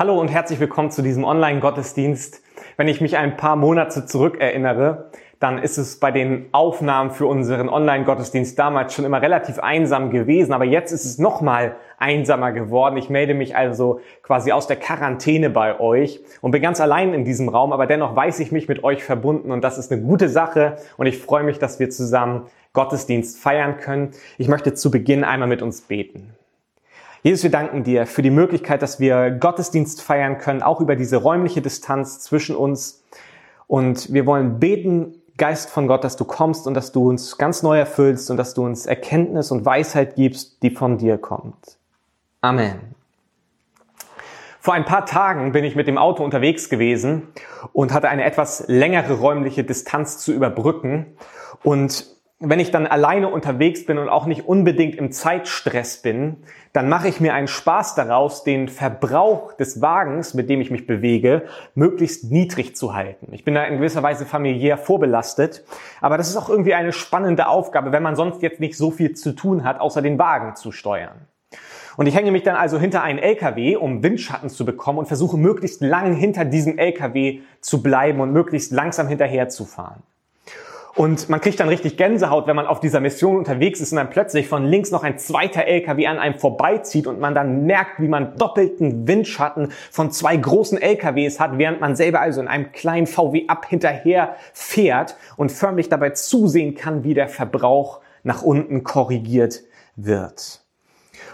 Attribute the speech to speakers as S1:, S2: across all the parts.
S1: Hallo und herzlich willkommen zu diesem Online-Gottesdienst. Wenn ich mich ein paar Monate zurück erinnere, dann ist es bei den Aufnahmen für unseren Online-Gottesdienst damals schon immer relativ einsam gewesen, aber jetzt ist es nochmal einsamer geworden. Ich melde mich also quasi aus der Quarantäne bei euch und bin ganz allein in diesem Raum, aber dennoch weiß ich mich mit euch verbunden und das ist eine gute Sache und ich freue mich, dass wir zusammen Gottesdienst feiern können. Ich möchte zu Beginn einmal mit uns beten. Jesus, wir danken dir für die Möglichkeit, dass wir Gottesdienst feiern können, auch über diese räumliche Distanz zwischen uns. Und wir wollen beten, Geist von Gott, dass du kommst und dass du uns ganz neu erfüllst und dass du uns Erkenntnis und Weisheit gibst, die von dir kommt. Amen. Vor ein paar Tagen bin ich mit dem Auto unterwegs gewesen und hatte eine etwas längere räumliche Distanz zu überbrücken. Und wenn ich dann alleine unterwegs bin und auch nicht unbedingt im Zeitstress bin, dann mache ich mir einen Spaß daraus, den Verbrauch des Wagens, mit dem ich mich bewege, möglichst niedrig zu halten. Ich bin da in gewisser Weise familiär vorbelastet, aber das ist auch irgendwie eine spannende Aufgabe, wenn man sonst jetzt nicht so viel zu tun hat, außer den Wagen zu steuern. Und ich hänge mich dann also hinter einen LKW, um Windschatten zu bekommen und versuche möglichst lang hinter diesem LKW zu bleiben und möglichst langsam hinterher zu fahren. Und man kriegt dann richtig Gänsehaut, wenn man auf dieser Mission unterwegs ist und dann plötzlich von links noch ein zweiter LKW an einem vorbeizieht und man dann merkt, wie man doppelten Windschatten von zwei großen LKWs hat, während man selber also in einem kleinen VW ab hinterher fährt und förmlich dabei zusehen kann, wie der Verbrauch nach unten korrigiert wird.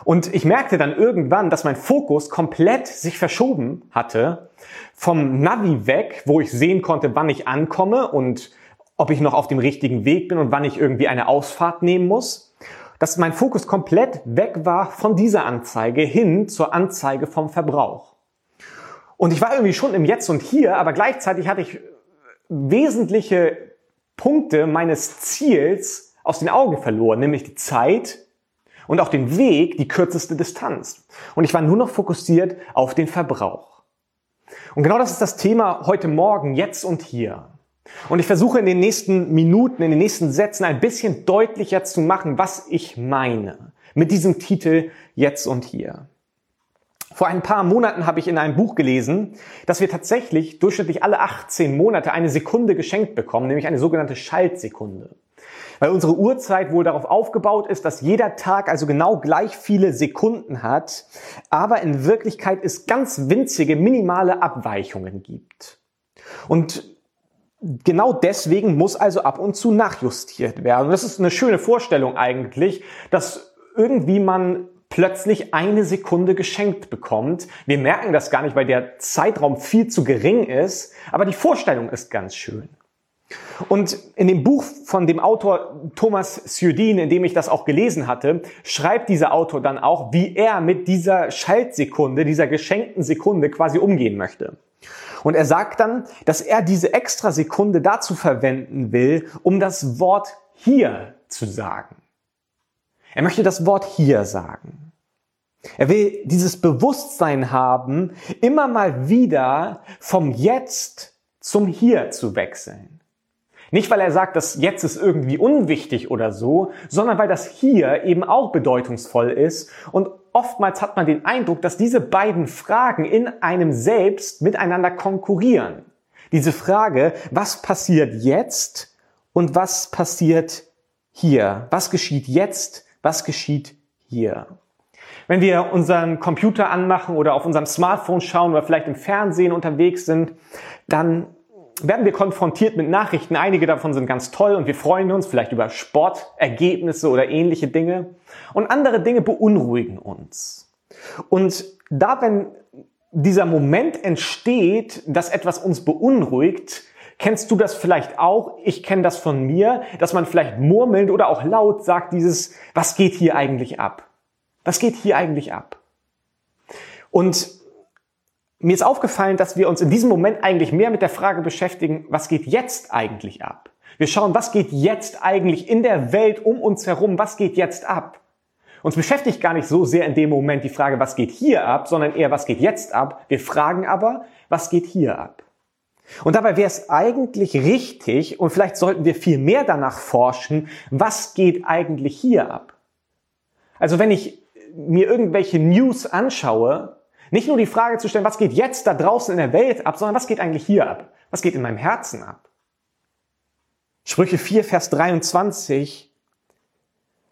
S1: Und ich merkte dann irgendwann, dass mein Fokus komplett sich verschoben hatte vom Navi weg, wo ich sehen konnte, wann ich ankomme und ob ich noch auf dem richtigen Weg bin und wann ich irgendwie eine Ausfahrt nehmen muss. Dass mein Fokus komplett weg war von dieser Anzeige hin zur Anzeige vom Verbrauch. Und ich war irgendwie schon im Jetzt und Hier, aber gleichzeitig hatte ich wesentliche Punkte meines Ziels aus den Augen verloren, nämlich die Zeit und auch den Weg, die kürzeste Distanz. Und ich war nur noch fokussiert auf den Verbrauch. Und genau das ist das Thema heute Morgen, jetzt und hier. Und ich versuche in den nächsten Minuten, in den nächsten Sätzen ein bisschen deutlicher zu machen, was ich meine mit diesem Titel Jetzt und hier. Vor ein paar Monaten habe ich in einem Buch gelesen, dass wir tatsächlich durchschnittlich alle 18 Monate eine Sekunde geschenkt bekommen, nämlich eine sogenannte Schaltsekunde. Weil unsere Uhrzeit wohl darauf aufgebaut ist, dass jeder Tag also genau gleich viele Sekunden hat, aber in Wirklichkeit es ganz winzige, minimale Abweichungen gibt. Und Genau deswegen muss also ab und zu nachjustiert werden. das ist eine schöne Vorstellung eigentlich, dass irgendwie man plötzlich eine Sekunde geschenkt bekommt. Wir merken das gar nicht, weil der Zeitraum viel zu gering ist, aber die Vorstellung ist ganz schön. Und in dem Buch von dem Autor Thomas Sjödin, in dem ich das auch gelesen hatte, schreibt dieser Autor dann auch, wie er mit dieser Schaltsekunde, dieser geschenkten Sekunde quasi umgehen möchte. Und er sagt dann, dass er diese extra Sekunde dazu verwenden will, um das Wort hier zu sagen. Er möchte das Wort hier sagen. Er will dieses Bewusstsein haben, immer mal wieder vom Jetzt zum Hier zu wechseln. Nicht, weil er sagt, dass jetzt ist irgendwie unwichtig oder so, sondern weil das hier eben auch bedeutungsvoll ist und oftmals hat man den Eindruck, dass diese beiden Fragen in einem selbst miteinander konkurrieren. Diese Frage, was passiert jetzt und was passiert hier? Was geschieht jetzt? Was geschieht hier? Wenn wir unseren Computer anmachen oder auf unserem Smartphone schauen oder vielleicht im Fernsehen unterwegs sind, dann werden wir konfrontiert mit Nachrichten. Einige davon sind ganz toll und wir freuen uns vielleicht über Sportergebnisse oder ähnliche Dinge. Und andere Dinge beunruhigen uns. Und da, wenn dieser Moment entsteht, dass etwas uns beunruhigt, kennst du das vielleicht auch? Ich kenne das von mir, dass man vielleicht murmelnd oder auch laut sagt dieses, was geht hier eigentlich ab? Was geht hier eigentlich ab? Und mir ist aufgefallen, dass wir uns in diesem Moment eigentlich mehr mit der Frage beschäftigen, was geht jetzt eigentlich ab? Wir schauen, was geht jetzt eigentlich in der Welt um uns herum, was geht jetzt ab? Uns beschäftigt gar nicht so sehr in dem Moment die Frage, was geht hier ab, sondern eher, was geht jetzt ab. Wir fragen aber, was geht hier ab? Und dabei wäre es eigentlich richtig, und vielleicht sollten wir viel mehr danach forschen, was geht eigentlich hier ab? Also wenn ich mir irgendwelche News anschaue, Nicht nur die Frage zu stellen, was geht jetzt da draußen in der Welt ab, sondern was geht eigentlich hier ab? Was geht in meinem Herzen ab? Sprüche 4, Vers 23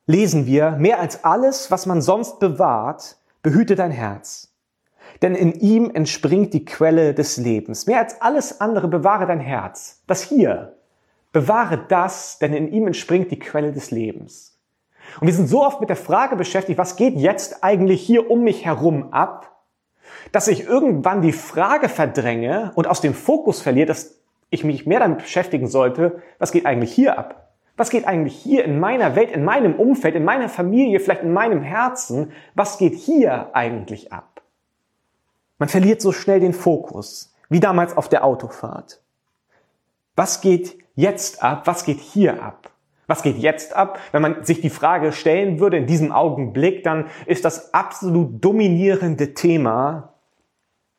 S1: lesen wir, mehr als alles, was man sonst bewahrt, behüte dein Herz. Denn in ihm entspringt die Quelle des Lebens. Mehr als alles andere bewahre dein Herz. Das hier. Bewahre das, denn in ihm entspringt die Quelle des Lebens. Und wir sind so oft mit der Frage beschäftigt, was geht jetzt eigentlich hier um mich herum ab, dass ich irgendwann die Frage verdränge und aus dem Fokus verliere, dass ich mich mehr damit beschäftigen sollte, was geht eigentlich hier ab? Was geht eigentlich hier in meiner Welt, in meinem Umfeld, in meiner Familie, vielleicht in meinem Herzen? Was geht hier eigentlich ab? Man verliert so schnell den Fokus, wie damals auf der Autofahrt. Was geht jetzt ab? Was geht hier ab? Was geht jetzt ab? Wenn man sich die Frage stellen würde in diesem Augenblick, dann ist das absolut dominierende Thema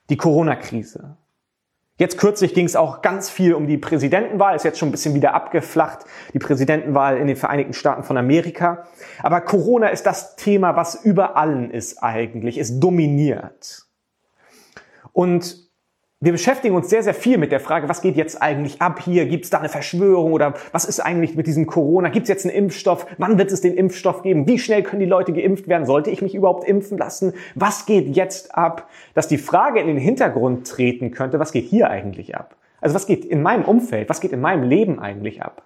S1: die Corona-Krise. Jetzt kürzlich ging es auch ganz viel um die Präsidentenwahl, ist jetzt schon ein bisschen wieder abgeflacht, die Präsidentenwahl in den Vereinigten Staaten von Amerika. Aber Corona ist das Thema, was über allen ist eigentlich, es dominiert. Und wir beschäftigen uns sehr, sehr viel mit der Frage, was geht jetzt eigentlich ab hier? Gibt es da eine Verschwörung oder was ist eigentlich mit diesem Corona? Gibt es jetzt einen Impfstoff? Wann wird es den Impfstoff geben? Wie schnell können die Leute geimpft werden? Sollte ich mich überhaupt impfen lassen? Was geht jetzt ab? Dass die Frage in den Hintergrund treten könnte, was geht hier eigentlich ab? Also was geht in meinem Umfeld? Was geht in meinem Leben eigentlich ab?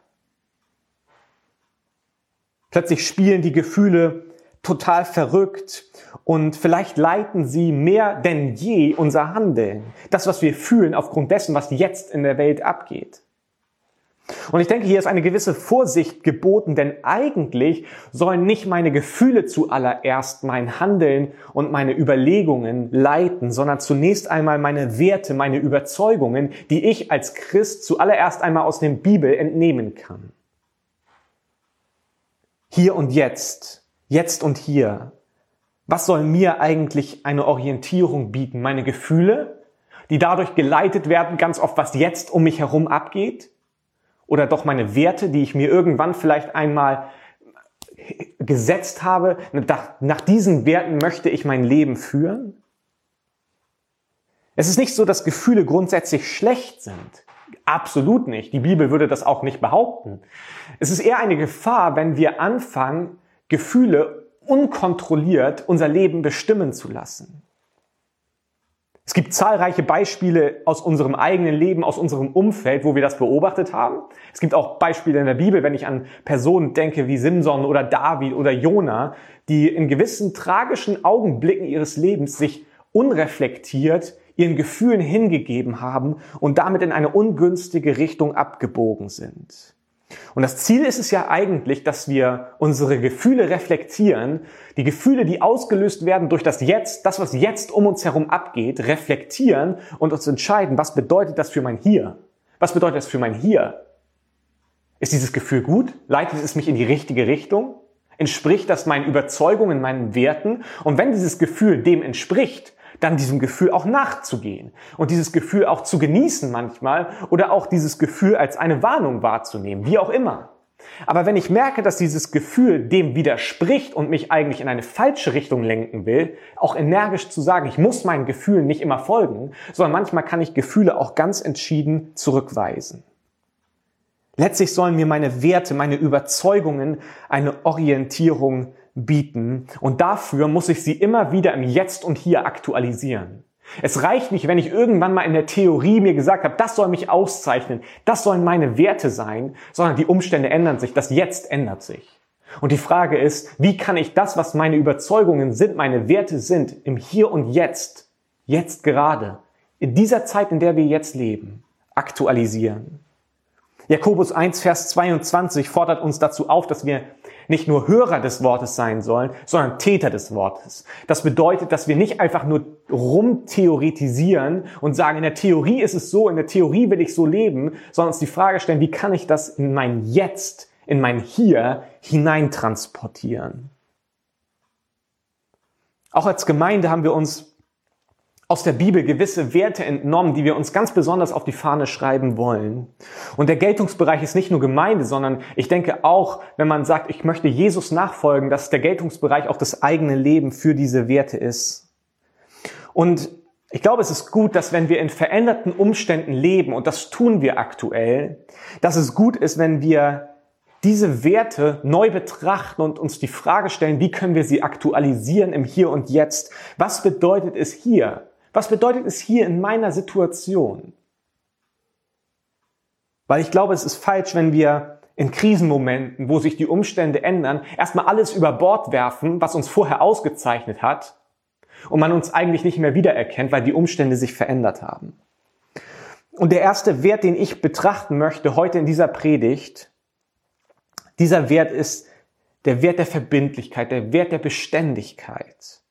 S1: Plötzlich spielen die Gefühle total verrückt und vielleicht leiten sie mehr denn je unser Handeln. Das, was wir fühlen aufgrund dessen, was jetzt in der Welt abgeht. Und ich denke, hier ist eine gewisse Vorsicht geboten, denn eigentlich sollen nicht meine Gefühle zuallererst mein Handeln und meine Überlegungen leiten, sondern zunächst einmal meine Werte, meine Überzeugungen, die ich als Christ zuallererst einmal aus der Bibel entnehmen kann. Hier und jetzt, jetzt und hier, was soll mir eigentlich eine Orientierung bieten? Meine Gefühle, die dadurch geleitet werden, ganz oft, was jetzt um mich herum abgeht? Oder doch meine Werte, die ich mir irgendwann vielleicht einmal gesetzt habe? Nach diesen Werten möchte ich mein Leben führen? Es ist nicht so, dass Gefühle grundsätzlich schlecht sind. Absolut nicht. Die Bibel würde das auch nicht behaupten. Es ist eher eine Gefahr, wenn wir anfangen, Gefühle unkontrolliert unser Leben bestimmen zu lassen. Es gibt zahlreiche Beispiele aus unserem eigenen Leben, aus unserem Umfeld, wo wir das beobachtet haben. Es gibt auch Beispiele in der Bibel, wenn ich an Personen denke wie Simson oder David oder Jona, die in gewissen tragischen Augenblicken ihres Lebens sich unreflektiert ihren Gefühlen hingegeben haben und damit in eine ungünstige Richtung abgebogen sind. Und das Ziel ist es ja eigentlich, dass wir unsere Gefühle reflektieren, die Gefühle, die ausgelöst werden durch das Jetzt, das, was jetzt um uns herum abgeht, reflektieren und uns entscheiden, was bedeutet das für mein Hier? Was bedeutet das für mein Hier? Ist dieses Gefühl gut? Leitet es mich in die richtige Richtung? Entspricht das meinen Überzeugungen, meinen Werten? Und wenn dieses Gefühl dem entspricht, dann diesem Gefühl auch nachzugehen und dieses Gefühl auch zu genießen manchmal oder auch dieses Gefühl als eine Warnung wahrzunehmen, wie auch immer. Aber wenn ich merke, dass dieses Gefühl dem widerspricht und mich eigentlich in eine falsche Richtung lenken will, auch energisch zu sagen, ich muss meinen Gefühlen nicht immer folgen, sondern manchmal kann ich Gefühle auch ganz entschieden zurückweisen. Letztlich sollen mir meine Werte, meine Überzeugungen eine Orientierung bieten und dafür muss ich sie immer wieder im Jetzt und Hier aktualisieren. Es reicht nicht, wenn ich irgendwann mal in der Theorie mir gesagt habe, das soll mich auszeichnen, das sollen meine Werte sein, sondern die Umstände ändern sich, das Jetzt ändert sich. Und die Frage ist, wie kann ich das, was meine Überzeugungen sind, meine Werte sind, im Hier und Jetzt, jetzt gerade, in dieser Zeit, in der wir jetzt leben, aktualisieren? Jakobus 1, Vers 22 fordert uns dazu auf, dass wir nicht nur Hörer des Wortes sein sollen, sondern Täter des Wortes. Das bedeutet, dass wir nicht einfach nur rumtheoretisieren und sagen, in der Theorie ist es so, in der Theorie will ich so leben, sondern uns die Frage stellen, wie kann ich das in mein Jetzt, in mein Hier hineintransportieren? Auch als Gemeinde haben wir uns aus der Bibel gewisse Werte entnommen, die wir uns ganz besonders auf die Fahne schreiben wollen. Und der Geltungsbereich ist nicht nur Gemeinde, sondern ich denke auch, wenn man sagt, ich möchte Jesus nachfolgen, dass der Geltungsbereich auch das eigene Leben für diese Werte ist. Und ich glaube, es ist gut, dass wenn wir in veränderten Umständen leben, und das tun wir aktuell, dass es gut ist, wenn wir diese Werte neu betrachten und uns die Frage stellen, wie können wir sie aktualisieren im Hier und Jetzt? Was bedeutet es hier? Was bedeutet es hier in meiner Situation? Weil ich glaube, es ist falsch, wenn wir in Krisenmomenten, wo sich die Umstände ändern, erstmal alles über Bord werfen, was uns vorher ausgezeichnet hat und man uns eigentlich nicht mehr wiedererkennt, weil die Umstände sich verändert haben. Und der erste Wert, den ich betrachten möchte heute in dieser Predigt, dieser Wert ist der Wert der Verbindlichkeit, der Wert der Beständigkeit.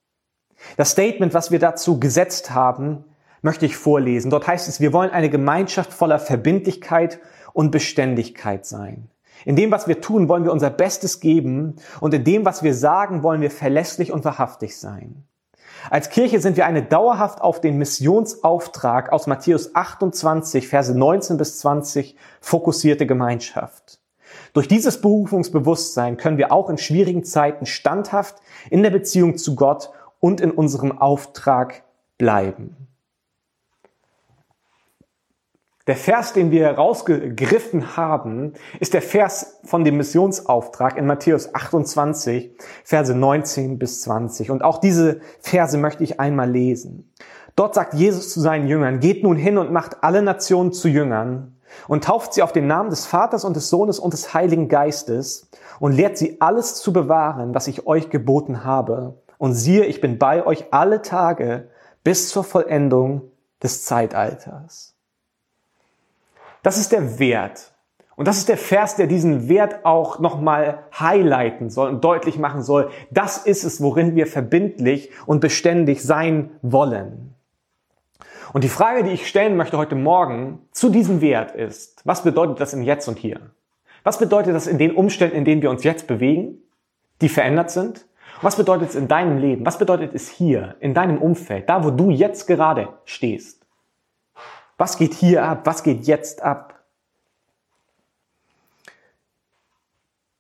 S1: Das Statement, was wir dazu gesetzt haben, möchte ich vorlesen. Dort heißt es, wir wollen eine Gemeinschaft voller Verbindlichkeit und Beständigkeit sein. In dem, was wir tun, wollen wir unser Bestes geben und in dem, was wir sagen, wollen wir verlässlich und wahrhaftig sein. Als Kirche sind wir eine dauerhaft auf den Missionsauftrag aus Matthäus 28, Verse 19 bis 20 fokussierte Gemeinschaft. Durch dieses Berufungsbewusstsein können wir auch in schwierigen Zeiten standhaft in der Beziehung zu Gott und in unserem Auftrag bleiben. Der Vers, den wir rausgegriffen haben, ist der Vers von dem Missionsauftrag in Matthäus 28, Verse 19 bis 20. Und auch diese Verse möchte ich einmal lesen. Dort sagt Jesus zu seinen Jüngern, geht nun hin und macht alle Nationen zu Jüngern und tauft sie auf den Namen des Vaters und des Sohnes und des Heiligen Geistes und lehrt sie alles zu bewahren, was ich euch geboten habe. Und siehe, ich bin bei euch alle Tage bis zur Vollendung des Zeitalters. Das ist der Wert. Und das ist der Vers, der diesen Wert auch nochmal highlighten soll und deutlich machen soll. Das ist es, worin wir verbindlich und beständig sein wollen. Und die Frage, die ich stellen möchte heute Morgen zu diesem Wert ist, was bedeutet das im Jetzt und Hier? Was bedeutet das in den Umständen, in denen wir uns jetzt bewegen, die verändert sind? Was bedeutet es in deinem Leben? Was bedeutet es hier, in deinem Umfeld, da wo du jetzt gerade stehst? Was geht hier ab? Was geht jetzt ab?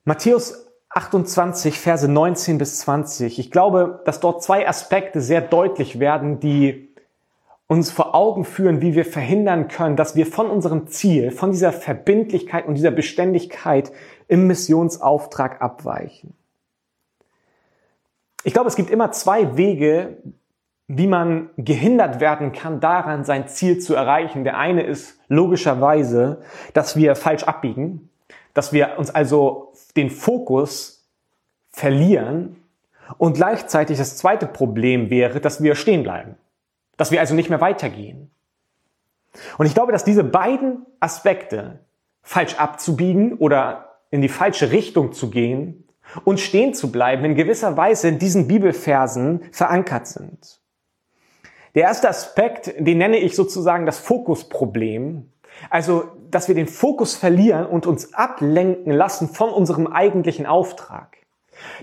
S1: Matthäus 28, Verse 19 bis 20. Ich glaube, dass dort zwei Aspekte sehr deutlich werden, die uns vor Augen führen, wie wir verhindern können, dass wir von unserem Ziel, von dieser Verbindlichkeit und dieser Beständigkeit im Missionsauftrag abweichen. Ich glaube, es gibt immer zwei Wege, wie man gehindert werden kann, daran sein Ziel zu erreichen. Der eine ist logischerweise, dass wir falsch abbiegen, dass wir uns also den Fokus verlieren und gleichzeitig das zweite Problem wäre, dass wir stehen bleiben, dass wir also nicht mehr weitergehen. Und ich glaube, dass diese beiden Aspekte, falsch abzubiegen oder in die falsche Richtung zu gehen und stehen zu bleiben, in gewisser Weise in diesen Bibelversen verankert sind. Der erste Aspekt, den nenne ich sozusagen das Fokusproblem. Also, dass wir den Fokus verlieren und uns ablenken lassen von unserem eigentlichen Auftrag.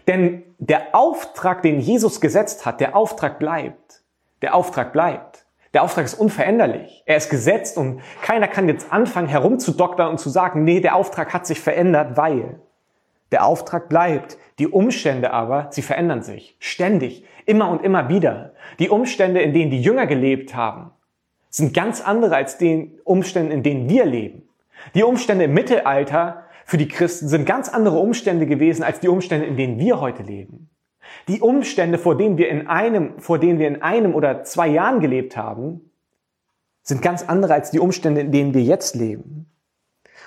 S1: Denn der Auftrag, den Jesus gesetzt hat, der Auftrag bleibt. Der Auftrag bleibt. Der Auftrag ist unveränderlich. Er ist gesetzt und keiner kann jetzt anfangen herumzudoktern und zu sagen, nee, der Auftrag hat sich verändert, weil. Der Auftrag bleibt. Die Umstände aber, sie verändern sich. Ständig. Immer und immer wieder. Die Umstände, in denen die Jünger gelebt haben, sind ganz andere als den Umständen, in denen wir leben. Die Umstände im Mittelalter für die Christen sind ganz andere Umstände gewesen als die Umstände, in denen wir heute leben. Die Umstände, vor denen wir in einem, vor denen wir in einem oder zwei Jahren gelebt haben, sind ganz andere als die Umstände, in denen wir jetzt leben.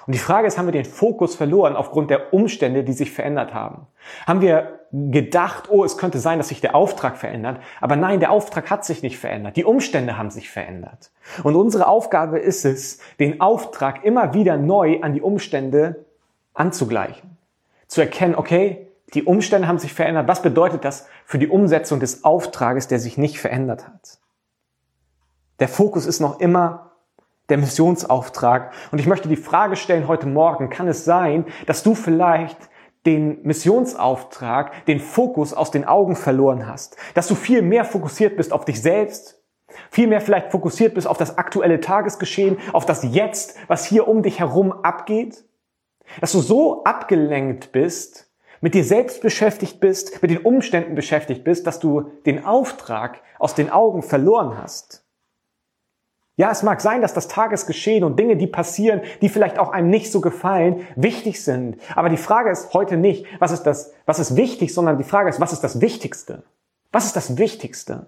S1: Und die Frage ist, haben wir den Fokus verloren aufgrund der Umstände, die sich verändert haben? Haben wir gedacht, oh, es könnte sein, dass sich der Auftrag verändert? Aber nein, der Auftrag hat sich nicht verändert. Die Umstände haben sich verändert. Und unsere Aufgabe ist es, den Auftrag immer wieder neu an die Umstände anzugleichen. Zu erkennen, okay, die Umstände haben sich verändert. Was bedeutet das für die Umsetzung des Auftrages, der sich nicht verändert hat? Der Fokus ist noch immer der Missionsauftrag. Und ich möchte die Frage stellen heute Morgen, kann es sein, dass du vielleicht den Missionsauftrag, den Fokus aus den Augen verloren hast, dass du viel mehr fokussiert bist auf dich selbst, viel mehr vielleicht fokussiert bist auf das aktuelle Tagesgeschehen, auf das Jetzt, was hier um dich herum abgeht, dass du so abgelenkt bist mit dir selbst beschäftigt bist, mit den Umständen beschäftigt bist, dass du den Auftrag aus den Augen verloren hast. Ja, es mag sein, dass das Tagesgeschehen und Dinge, die passieren, die vielleicht auch einem nicht so gefallen, wichtig sind. Aber die Frage ist heute nicht, was ist das, was ist wichtig, sondern die Frage ist, was ist das Wichtigste? Was ist das Wichtigste?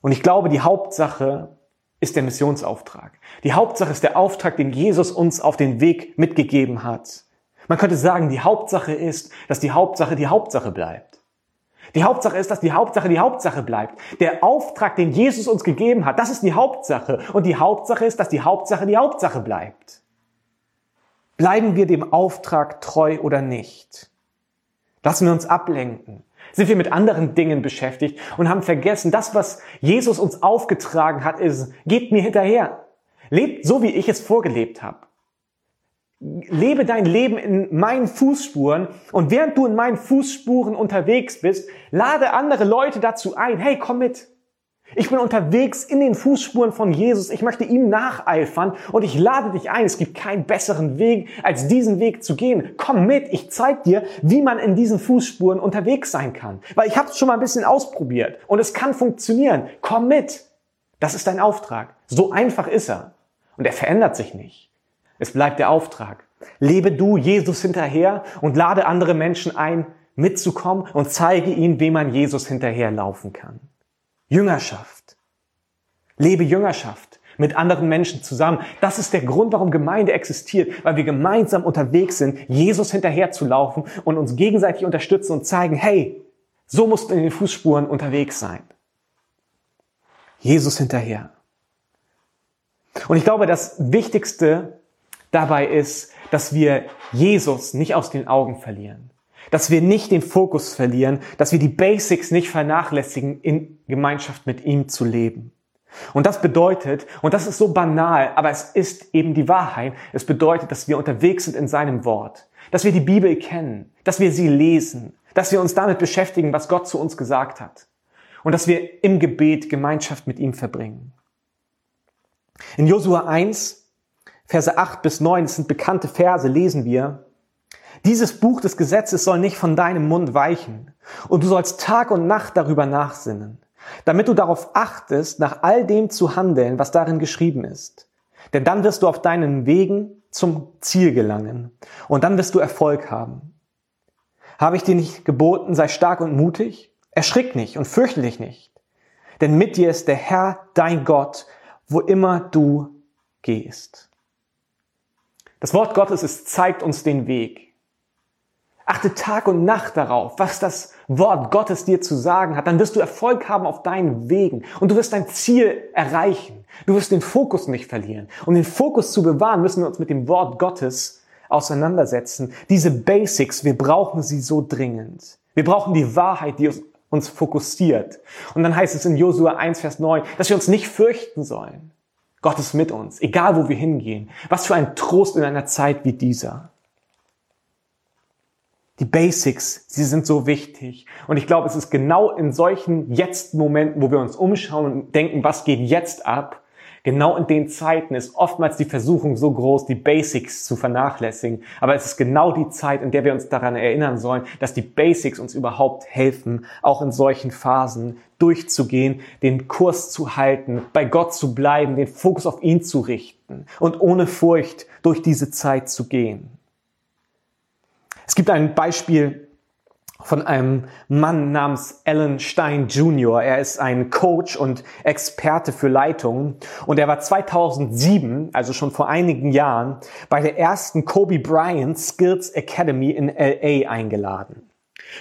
S1: Und ich glaube, die Hauptsache ist der Missionsauftrag. Die Hauptsache ist der Auftrag, den Jesus uns auf den Weg mitgegeben hat. Man könnte sagen, die Hauptsache ist, dass die Hauptsache die Hauptsache bleibt. Die Hauptsache ist, dass die Hauptsache die Hauptsache bleibt. Der Auftrag, den Jesus uns gegeben hat, das ist die Hauptsache. Und die Hauptsache ist, dass die Hauptsache die Hauptsache bleibt. Bleiben wir dem Auftrag treu oder nicht? Lassen wir uns ablenken. Sind wir mit anderen Dingen beschäftigt und haben vergessen, das, was Jesus uns aufgetragen hat, ist, geht mir hinterher. Lebt so, wie ich es vorgelebt habe lebe dein Leben in meinen Fußspuren und während du in meinen Fußspuren unterwegs bist, lade andere Leute dazu ein, hey, komm mit. Ich bin unterwegs in den Fußspuren von Jesus. Ich möchte ihm nacheifern und ich lade dich ein. Es gibt keinen besseren Weg, als diesen Weg zu gehen. Komm mit, ich zeig dir, wie man in diesen Fußspuren unterwegs sein kann. Weil ich habe es schon mal ein bisschen ausprobiert und es kann funktionieren. Komm mit. Das ist dein Auftrag. So einfach ist er. Und er verändert sich nicht. Es bleibt der Auftrag. Lebe du Jesus hinterher und lade andere Menschen ein, mitzukommen und zeige ihnen, wie man Jesus hinterherlaufen kann. Jüngerschaft. Lebe Jüngerschaft mit anderen Menschen zusammen. Das ist der Grund, warum Gemeinde existiert, weil wir gemeinsam unterwegs sind, Jesus hinterherzulaufen und uns gegenseitig unterstützen und zeigen, hey, so musst du in den Fußspuren unterwegs sein. Jesus hinterher. Und ich glaube, das Wichtigste dabei ist, dass wir Jesus nicht aus den Augen verlieren. Dass wir nicht den Fokus verlieren, dass wir die Basics nicht vernachlässigen, in Gemeinschaft mit ihm zu leben. Und das bedeutet, und das ist so banal, aber es ist eben die Wahrheit, es bedeutet, dass wir unterwegs sind in seinem Wort, dass wir die Bibel kennen, dass wir sie lesen, dass wir uns damit beschäftigen, was Gott zu uns gesagt hat und dass wir im Gebet Gemeinschaft mit ihm verbringen. In Josua 1 Verse 8 bis 9, das sind bekannte Verse, lesen wir. Dieses Buch des Gesetzes soll nicht von deinem Mund weichen, und du sollst Tag und Nacht darüber nachsinnen, damit du darauf achtest, nach all dem zu handeln, was darin geschrieben ist. Denn dann wirst du auf deinen Wegen zum Ziel gelangen, und dann wirst du Erfolg haben. Habe ich dir nicht geboten, sei stark und mutig? Erschrick nicht und fürchte dich nicht. Denn mit dir ist der Herr, dein Gott, wo immer du gehst. Das Wort Gottes, es zeigt uns den Weg. Achte Tag und Nacht darauf, was das Wort Gottes dir zu sagen hat. Dann wirst du Erfolg haben auf deinen Wegen und du wirst dein Ziel erreichen. Du wirst den Fokus nicht verlieren. Um den Fokus zu bewahren, müssen wir uns mit dem Wort Gottes auseinandersetzen. Diese Basics, wir brauchen sie so dringend. Wir brauchen die Wahrheit, die uns fokussiert. Und dann heißt es in Josua 1, Vers 9, dass wir uns nicht fürchten sollen. Gott ist mit uns, egal wo wir hingehen. Was für ein Trost in einer Zeit wie dieser. Die Basics, sie sind so wichtig. Und ich glaube, es ist genau in solchen Jetzt-Momenten, wo wir uns umschauen und denken, was geht jetzt ab, Genau in den Zeiten ist oftmals die Versuchung so groß, die Basics zu vernachlässigen. Aber es ist genau die Zeit, in der wir uns daran erinnern sollen, dass die Basics uns überhaupt helfen, auch in solchen Phasen durchzugehen, den Kurs zu halten, bei Gott zu bleiben, den Fokus auf ihn zu richten und ohne Furcht durch diese Zeit zu gehen. Es gibt ein Beispiel von einem Mann namens Alan Stein Jr. Er ist ein Coach und Experte für Leitung und er war 2007, also schon vor einigen Jahren, bei der ersten Kobe Bryant Skills Academy in LA eingeladen.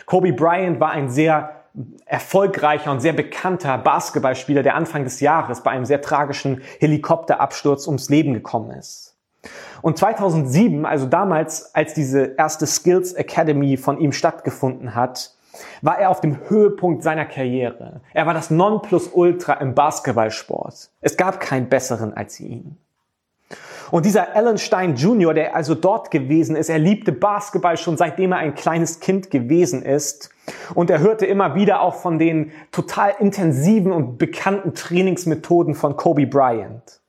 S1: Kobe Bryant war ein sehr erfolgreicher und sehr bekannter Basketballspieler, der Anfang des Jahres bei einem sehr tragischen Helikopterabsturz ums Leben gekommen ist. Und 2007, also damals, als diese erste Skills Academy von ihm stattgefunden hat, war er auf dem Höhepunkt seiner Karriere. Er war das Nonplusultra im Basketballsport. Es gab keinen besseren als ihn. Und dieser Alan Stein Jr., der also dort gewesen ist, er liebte Basketball schon seitdem er ein kleines Kind gewesen ist. Und er hörte immer wieder auch von den total intensiven und bekannten Trainingsmethoden von Kobe Bryant.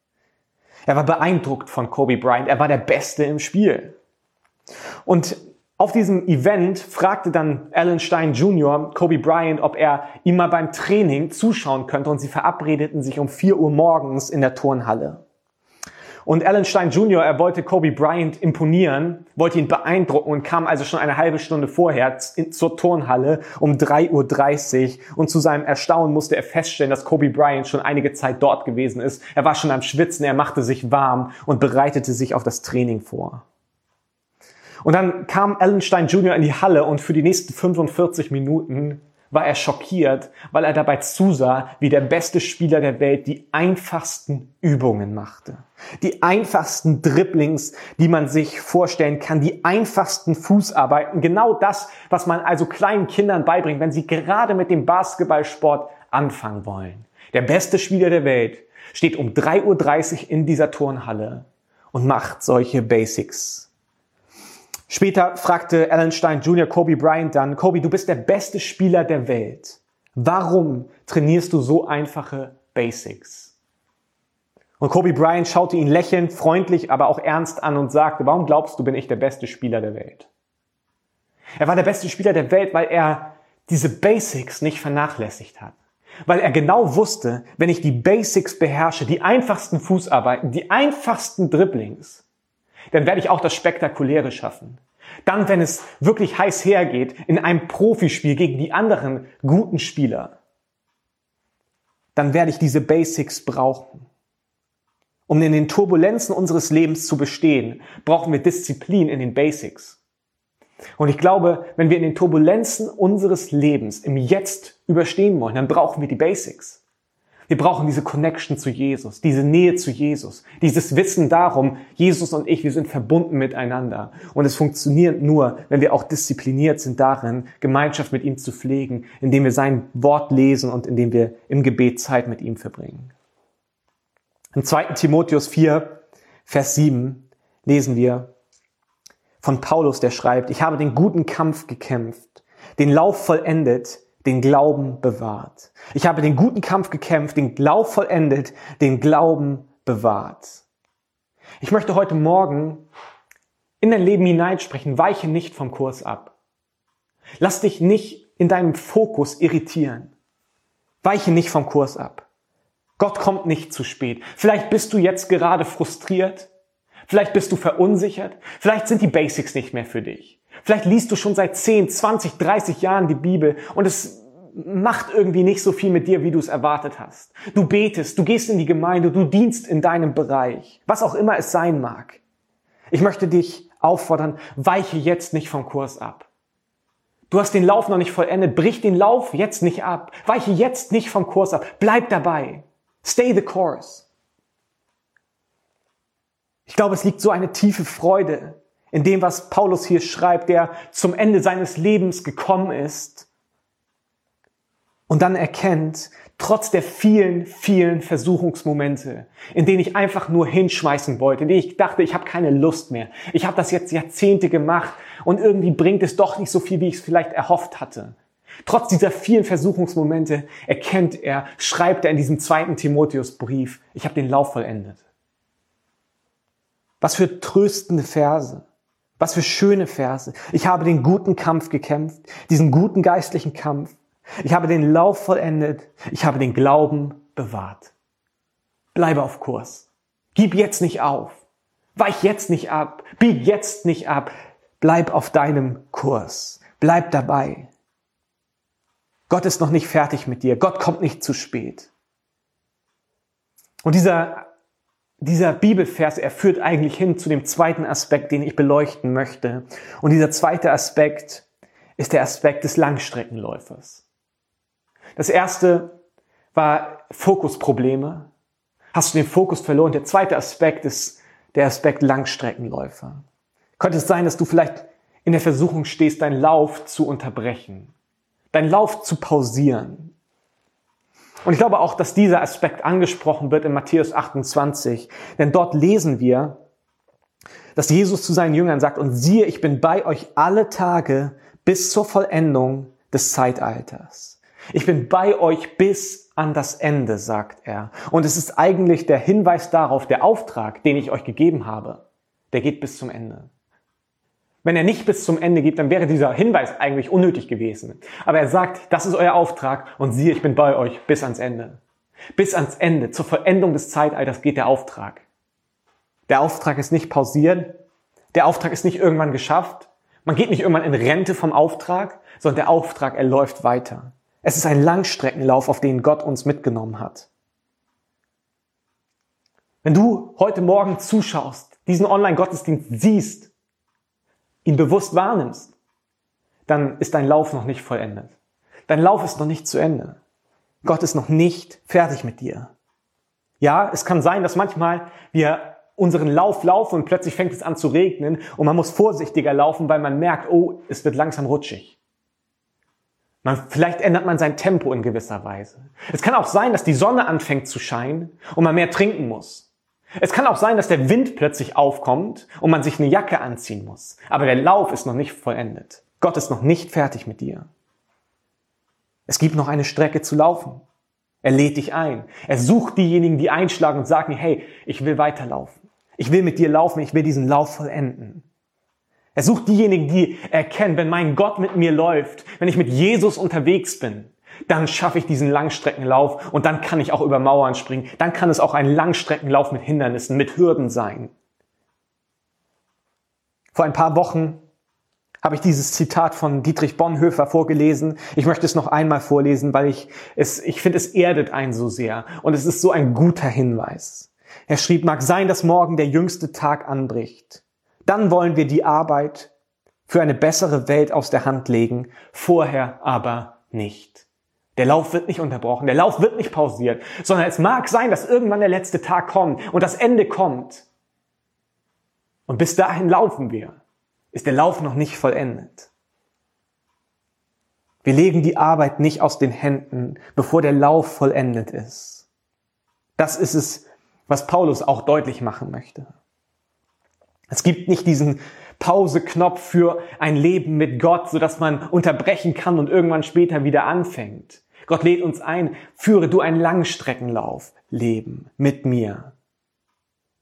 S1: Er war beeindruckt von Kobe Bryant. Er war der Beste im Spiel. Und Auf diesem Event fragte dann Alan Stein Jr. Kobe Bryant, ob er ihm mal beim Training zuschauen könnte und sie verabredeten sich um 4 Uhr morgens in der Turnhalle. Und Alan Stein Jr., er wollte Kobe Bryant imponieren, wollte ihn beeindrucken und kam also schon eine halbe Stunde vorher zur Turnhalle um 3.30 Uhr. Und zu seinem Erstaunen musste er feststellen, dass Kobe Bryant schon einige Zeit dort gewesen ist. Er war schon am Schwitzen, er machte sich warm und bereitete sich auf das Training vor. Und dann kam Alan Stein Jr. in die Halle und für die nächsten 45 Minuten war er schockiert, weil er dabei zusah, wie der beste Spieler der Welt die einfachsten Übungen machte. Die einfachsten Dribblings, die man sich vorstellen kann, die einfachsten Fußarbeiten, genau das, was man also kleinen Kindern beibringt, wenn sie gerade mit dem Basketballsport anfangen wollen. Der beste Spieler der Welt steht um 3.30 Uhr in dieser Turnhalle und macht solche Basics. Später fragte Alan Stein Jr. Kobe Bryant dann, Kobe, du bist der beste Spieler der Welt. Warum trainierst du so einfache Basics? Und Kobe Bryant schaute ihn lächelnd, freundlich, aber auch ernst an und sagte, warum glaubst du, bin ich der beste Spieler der Welt? Er war der beste Spieler der Welt, weil er diese Basics nicht vernachlässigt hat. Weil er genau wusste, wenn ich die Basics beherrsche, die einfachsten Fußarbeiten, die einfachsten Dribblings, dann werde ich auch das Spektakuläre schaffen. Dann, wenn es wirklich heiß hergeht, in einem Profispiel gegen die anderen guten Spieler, dann werde ich diese Basics brauchen. Um in den Turbulenzen unseres Lebens zu bestehen, brauchen wir Disziplin in den Basics. Und ich glaube, wenn wir in den Turbulenzen unseres Lebens im Jetzt überstehen wollen, dann brauchen wir die Basics. Wir brauchen diese Connection zu Jesus, diese Nähe zu Jesus, dieses Wissen darum, Jesus und ich, wir sind verbunden miteinander. Und es funktioniert nur, wenn wir auch diszipliniert sind darin, Gemeinschaft mit ihm zu pflegen, indem wir sein Wort lesen und indem wir im Gebet Zeit mit ihm verbringen. Im 2. Timotheus 4, Vers 7 lesen wir von Paulus, der schreibt, ich habe den guten Kampf gekämpft, den Lauf vollendet, den Glauben bewahrt. Ich habe den guten Kampf gekämpft, den Glaub vollendet, den Glauben bewahrt. Ich möchte heute Morgen in dein Leben hineinsprechen, weiche nicht vom Kurs ab. Lass dich nicht in deinem Fokus irritieren. Weiche nicht vom Kurs ab. Gott kommt nicht zu spät. Vielleicht bist du jetzt gerade frustriert. Vielleicht bist du verunsichert. Vielleicht sind die Basics nicht mehr für dich. Vielleicht liest du schon seit 10, 20, 30 Jahren die Bibel und es macht irgendwie nicht so viel mit dir, wie du es erwartet hast. Du betest, du gehst in die Gemeinde, du dienst in deinem Bereich, was auch immer es sein mag. Ich möchte dich auffordern, weiche jetzt nicht vom Kurs ab. Du hast den Lauf noch nicht vollendet, brich den Lauf jetzt nicht ab. Weiche jetzt nicht vom Kurs ab. Bleib dabei. Stay the course. Ich glaube, es liegt so eine tiefe Freude in dem, was Paulus hier schreibt, der zum Ende seines Lebens gekommen ist und dann erkennt, trotz der vielen, vielen Versuchungsmomente, in denen ich einfach nur hinschmeißen wollte, in denen ich dachte, ich habe keine Lust mehr, ich habe das jetzt Jahrzehnte gemacht und irgendwie bringt es doch nicht so viel, wie ich es vielleicht erhofft hatte. Trotz dieser vielen Versuchungsmomente erkennt er, schreibt er in diesem zweiten Timotheusbrief, ich habe den Lauf vollendet. Was für tröstende Verse. Was für schöne Verse. Ich habe den guten Kampf gekämpft, diesen guten geistlichen Kampf. Ich habe den Lauf vollendet. Ich habe den Glauben bewahrt. Bleibe auf Kurs. Gib jetzt nicht auf. Weich jetzt nicht ab. Bieg jetzt nicht ab. Bleib auf deinem Kurs. Bleib dabei. Gott ist noch nicht fertig mit dir. Gott kommt nicht zu spät. Und dieser dieser Bibelvers, er führt eigentlich hin zu dem zweiten Aspekt, den ich beleuchten möchte. Und dieser zweite Aspekt ist der Aspekt des Langstreckenläufers. Das erste war Fokusprobleme. Hast du den Fokus verloren? Der zweite Aspekt ist der Aspekt Langstreckenläufer. Könnte es sein, dass du vielleicht in der Versuchung stehst, deinen Lauf zu unterbrechen, deinen Lauf zu pausieren, und ich glaube auch, dass dieser Aspekt angesprochen wird in Matthäus 28, denn dort lesen wir, dass Jesus zu seinen Jüngern sagt, und siehe, ich bin bei euch alle Tage bis zur Vollendung des Zeitalters. Ich bin bei euch bis an das Ende, sagt er. Und es ist eigentlich der Hinweis darauf, der Auftrag, den ich euch gegeben habe, der geht bis zum Ende. Wenn er nicht bis zum Ende geht, dann wäre dieser Hinweis eigentlich unnötig gewesen. Aber er sagt, das ist euer Auftrag und siehe, ich bin bei euch bis ans Ende. Bis ans Ende, zur Vollendung des Zeitalters geht der Auftrag. Der Auftrag ist nicht pausiert, der Auftrag ist nicht irgendwann geschafft, man geht nicht irgendwann in Rente vom Auftrag, sondern der Auftrag, er läuft weiter. Es ist ein Langstreckenlauf, auf den Gott uns mitgenommen hat. Wenn du heute Morgen zuschaust, diesen Online-Gottesdienst siehst, ihn bewusst wahrnimmst, dann ist dein Lauf noch nicht vollendet. Dein Lauf ist noch nicht zu Ende. Gott ist noch nicht fertig mit dir. Ja, es kann sein, dass manchmal wir unseren Lauf laufen und plötzlich fängt es an zu regnen und man muss vorsichtiger laufen, weil man merkt, oh, es wird langsam rutschig. Man, vielleicht ändert man sein Tempo in gewisser Weise. Es kann auch sein, dass die Sonne anfängt zu scheinen und man mehr trinken muss. Es kann auch sein, dass der Wind plötzlich aufkommt und man sich eine Jacke anziehen muss. Aber der Lauf ist noch nicht vollendet. Gott ist noch nicht fertig mit dir. Es gibt noch eine Strecke zu laufen. Er lädt dich ein. Er sucht diejenigen, die einschlagen und sagen, hey, ich will weiterlaufen. Ich will mit dir laufen, ich will diesen Lauf vollenden. Er sucht diejenigen, die erkennen, wenn mein Gott mit mir läuft, wenn ich mit Jesus unterwegs bin, dann schaffe ich diesen Langstreckenlauf und dann kann ich auch über Mauern springen. Dann kann es auch ein Langstreckenlauf mit Hindernissen, mit Hürden sein. Vor ein paar Wochen habe ich dieses Zitat von Dietrich Bonhoeffer vorgelesen. Ich möchte es noch einmal vorlesen, weil ich es, ich finde, es erdet einen so sehr und es ist so ein guter Hinweis. Er schrieb, mag sein, dass morgen der jüngste Tag anbricht. Dann wollen wir die Arbeit für eine bessere Welt aus der Hand legen, vorher aber nicht. Der Lauf wird nicht unterbrochen, der Lauf wird nicht pausiert, sondern es mag sein, dass irgendwann der letzte Tag kommt und das Ende kommt. Und bis dahin laufen wir. Ist der Lauf noch nicht vollendet. Wir legen die Arbeit nicht aus den Händen, bevor der Lauf vollendet ist. Das ist es, was Paulus auch deutlich machen möchte. Es gibt nicht diesen Pause-Knopf für ein Leben mit Gott, sodass man unterbrechen kann und irgendwann später wieder anfängt. Gott lädt uns ein, führe du ein Langstreckenlauf, Leben mit mir.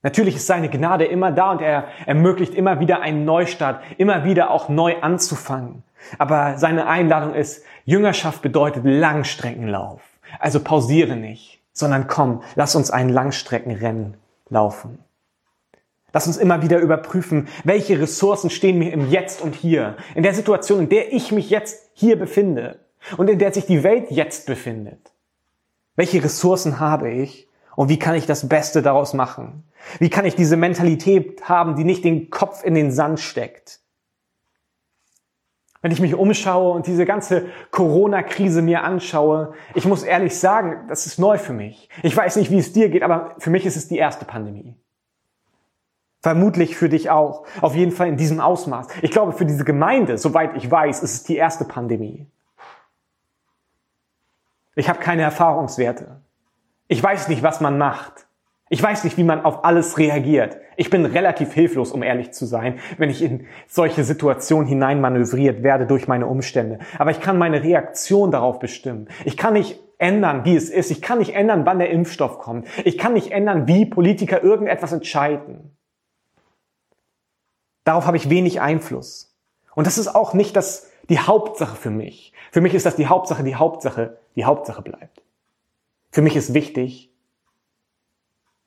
S1: Natürlich ist seine Gnade immer da und er ermöglicht immer wieder einen Neustart, immer wieder auch neu anzufangen. Aber seine Einladung ist, Jüngerschaft bedeutet Langstreckenlauf. Also pausiere nicht, sondern komm, lass uns ein Langstreckenrennen laufen. Lass uns immer wieder überprüfen, welche Ressourcen stehen mir im Jetzt und Hier, in der Situation, in der ich mich jetzt hier befinde und in der sich die Welt jetzt befindet. Welche Ressourcen habe ich und wie kann ich das Beste daraus machen? Wie kann ich diese Mentalität haben, die nicht den Kopf in den Sand steckt? Wenn ich mich umschaue und diese ganze Corona-Krise mir anschaue, ich muss ehrlich sagen, das ist neu für mich. Ich weiß nicht, wie es dir geht, aber für mich ist es die erste Pandemie. Vermutlich für dich auch. Auf jeden Fall in diesem Ausmaß. Ich glaube, für diese Gemeinde, soweit ich weiß, ist es die erste Pandemie. Ich habe keine Erfahrungswerte. Ich weiß nicht, was man macht. Ich weiß nicht, wie man auf alles reagiert. Ich bin relativ hilflos, um ehrlich zu sein, wenn ich in solche Situationen hineinmanövriert werde durch meine Umstände. Aber ich kann meine Reaktion darauf bestimmen. Ich kann nicht ändern, wie es ist. Ich kann nicht ändern, wann der Impfstoff kommt. Ich kann nicht ändern, wie Politiker irgendetwas entscheiden. Darauf habe ich wenig Einfluss. Und das ist auch nicht das, die Hauptsache für mich. Für mich ist das die Hauptsache, die Hauptsache, die Hauptsache bleibt. Für mich ist wichtig,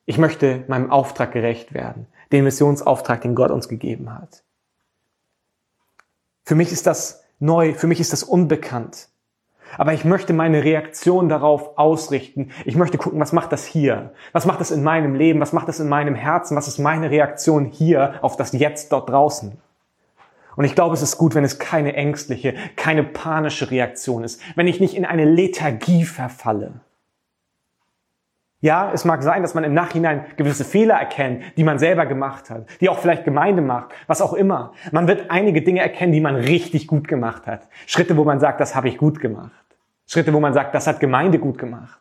S1: ich möchte meinem Auftrag gerecht werden, den Missionsauftrag, den Gott uns gegeben hat. Für mich ist das neu, für mich ist das unbekannt. Aber ich möchte meine Reaktion darauf ausrichten. Ich möchte gucken, was macht das hier? Was macht das in meinem Leben? Was macht das in meinem Herzen? Was ist meine Reaktion hier auf das Jetzt dort draußen? Und ich glaube, es ist gut, wenn es keine ängstliche, keine panische Reaktion ist, wenn ich nicht in eine Lethargie verfalle. Ja, es mag sein, dass man im Nachhinein gewisse Fehler erkennt, die man selber gemacht hat, die auch vielleicht Gemeinde macht, was auch immer. Man wird einige Dinge erkennen, die man richtig gut gemacht hat. Schritte, wo man sagt, das habe ich gut gemacht. Schritte, wo man sagt, das hat Gemeinde gut gemacht.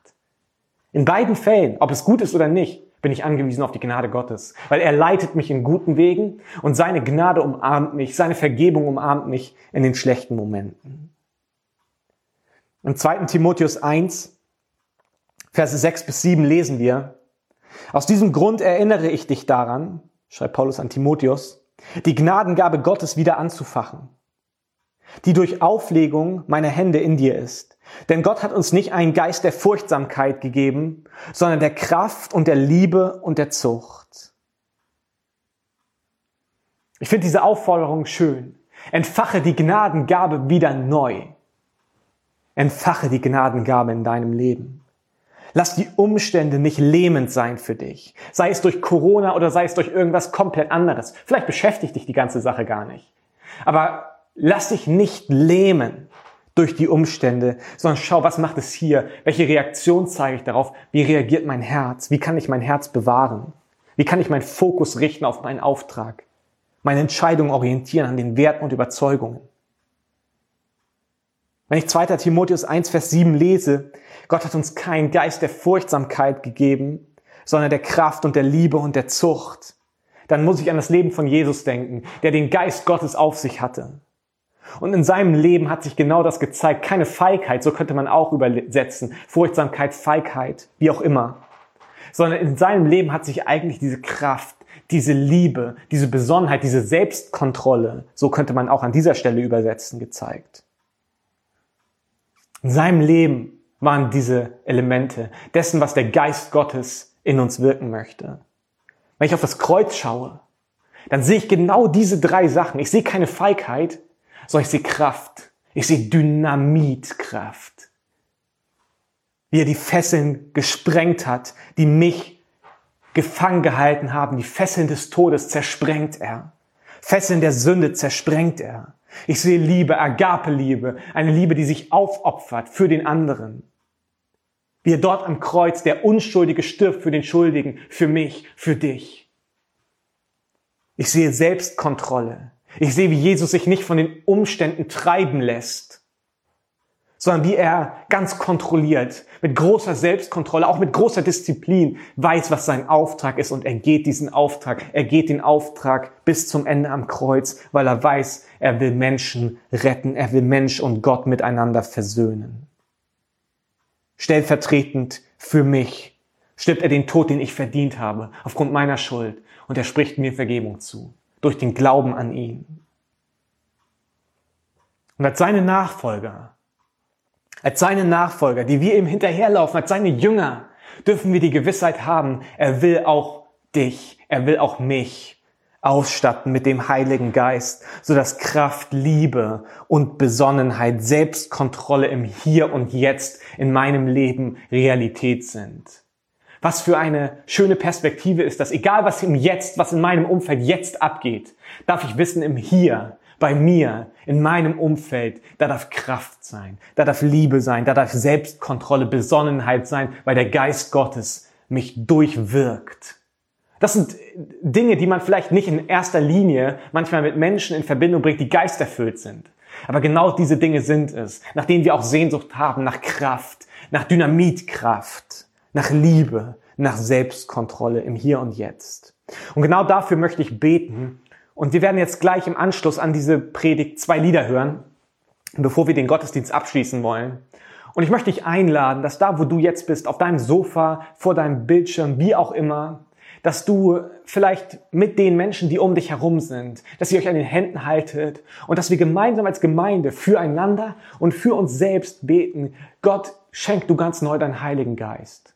S1: In beiden Fällen, ob es gut ist oder nicht, bin ich angewiesen auf die Gnade Gottes, weil er leitet mich in guten Wegen und seine Gnade umarmt mich, seine Vergebung umarmt mich in den schlechten Momenten. Im 2. Timotheus 1, Verse 6 bis 7 lesen wir, aus diesem Grund erinnere ich dich daran, schreibt Paulus an Timotheus, die Gnadengabe Gottes wieder anzufachen, die durch Auflegung meiner Hände in dir ist. Denn Gott hat uns nicht einen Geist der Furchtsamkeit gegeben, sondern der Kraft und der Liebe und der Zucht. Ich finde diese Aufforderung schön. Entfache die Gnadengabe wieder neu. Entfache die Gnadengabe in deinem Leben. Lass die Umstände nicht lähmend sein für dich. Sei es durch Corona oder sei es durch irgendwas komplett anderes. Vielleicht beschäftigt dich die ganze Sache gar nicht. Aber lass dich nicht lähmen durch die Umstände, sondern schau, was macht es hier? Welche Reaktion zeige ich darauf? Wie reagiert mein Herz? Wie kann ich mein Herz bewahren? Wie kann ich meinen Fokus richten auf meinen Auftrag? Meine Entscheidung orientieren an den Werten und Überzeugungen? Wenn ich 2. Timotheus 1, Vers 7 lese, Gott hat uns keinen Geist der Furchtsamkeit gegeben, sondern der Kraft und der Liebe und der Zucht, dann muss ich an das Leben von Jesus denken, der den Geist Gottes auf sich hatte. Und in seinem Leben hat sich genau das gezeigt. Keine Feigheit, so könnte man auch übersetzen. Furchtsamkeit, Feigheit, wie auch immer. Sondern in seinem Leben hat sich eigentlich diese Kraft, diese Liebe, diese Besonnenheit, diese Selbstkontrolle, so könnte man auch an dieser Stelle übersetzen, gezeigt. In seinem Leben waren diese Elemente dessen, was der Geist Gottes in uns wirken möchte. Wenn ich auf das Kreuz schaue, dann sehe ich genau diese drei Sachen. Ich sehe keine Feigheit, sondern ich sehe Kraft. Ich sehe Dynamitkraft. Wie er die Fesseln gesprengt hat, die mich gefangen gehalten haben. Die Fesseln des Todes zersprengt er. Fesseln der Sünde zersprengt er. Ich sehe Liebe, Agape-Liebe, eine Liebe, die sich aufopfert für den anderen. Wie er dort am Kreuz, der Unschuldige stirbt für den Schuldigen, für mich, für dich. Ich sehe Selbstkontrolle. Ich sehe, wie Jesus sich nicht von den Umständen treiben lässt, sondern wie er ganz kontrolliert, mit großer Selbstkontrolle, auch mit großer Disziplin, weiß, was sein Auftrag ist. Und er geht diesen Auftrag, er geht den Auftrag bis zum Ende am Kreuz, weil er weiß, er will Menschen retten, er will Mensch und Gott miteinander versöhnen. Stellvertretend für mich stirbt er den Tod, den ich verdient habe, aufgrund meiner Schuld. Und er spricht mir Vergebung zu, durch den Glauben an ihn. Und als seine Nachfolger als seine Nachfolger, die wir ihm hinterherlaufen, als seine Jünger, dürfen wir die Gewissheit haben, er will auch dich, er will auch mich ausstatten mit dem Heiligen Geist, so dass Kraft, Liebe und Besonnenheit, Selbstkontrolle im Hier und Jetzt in meinem Leben Realität sind. Was für eine schöne Perspektive ist das. Egal was im Jetzt, was in meinem Umfeld jetzt abgeht, darf ich wissen im Hier, bei mir, in meinem Umfeld, da darf Kraft sein, da darf Liebe sein, da darf Selbstkontrolle, Besonnenheit sein, weil der Geist Gottes mich durchwirkt. Das sind Dinge, die man vielleicht nicht in erster Linie manchmal mit Menschen in Verbindung bringt, die geisterfüllt sind. Aber genau diese Dinge sind es, nach denen wir auch Sehnsucht haben, nach Kraft, nach Dynamitkraft, nach Liebe, nach Selbstkontrolle im Hier und Jetzt. Und genau dafür möchte ich beten, und wir werden jetzt gleich im Anschluss an diese Predigt zwei Lieder hören, bevor wir den Gottesdienst abschließen wollen. Und ich möchte dich einladen, dass da, wo du jetzt bist, auf deinem Sofa, vor deinem Bildschirm, wie auch immer, dass du vielleicht mit den Menschen, die um dich herum sind, dass ihr euch an den Händen haltet und dass wir gemeinsam als Gemeinde füreinander und für uns selbst beten. Gott, schenk du ganz neu deinen Heiligen Geist.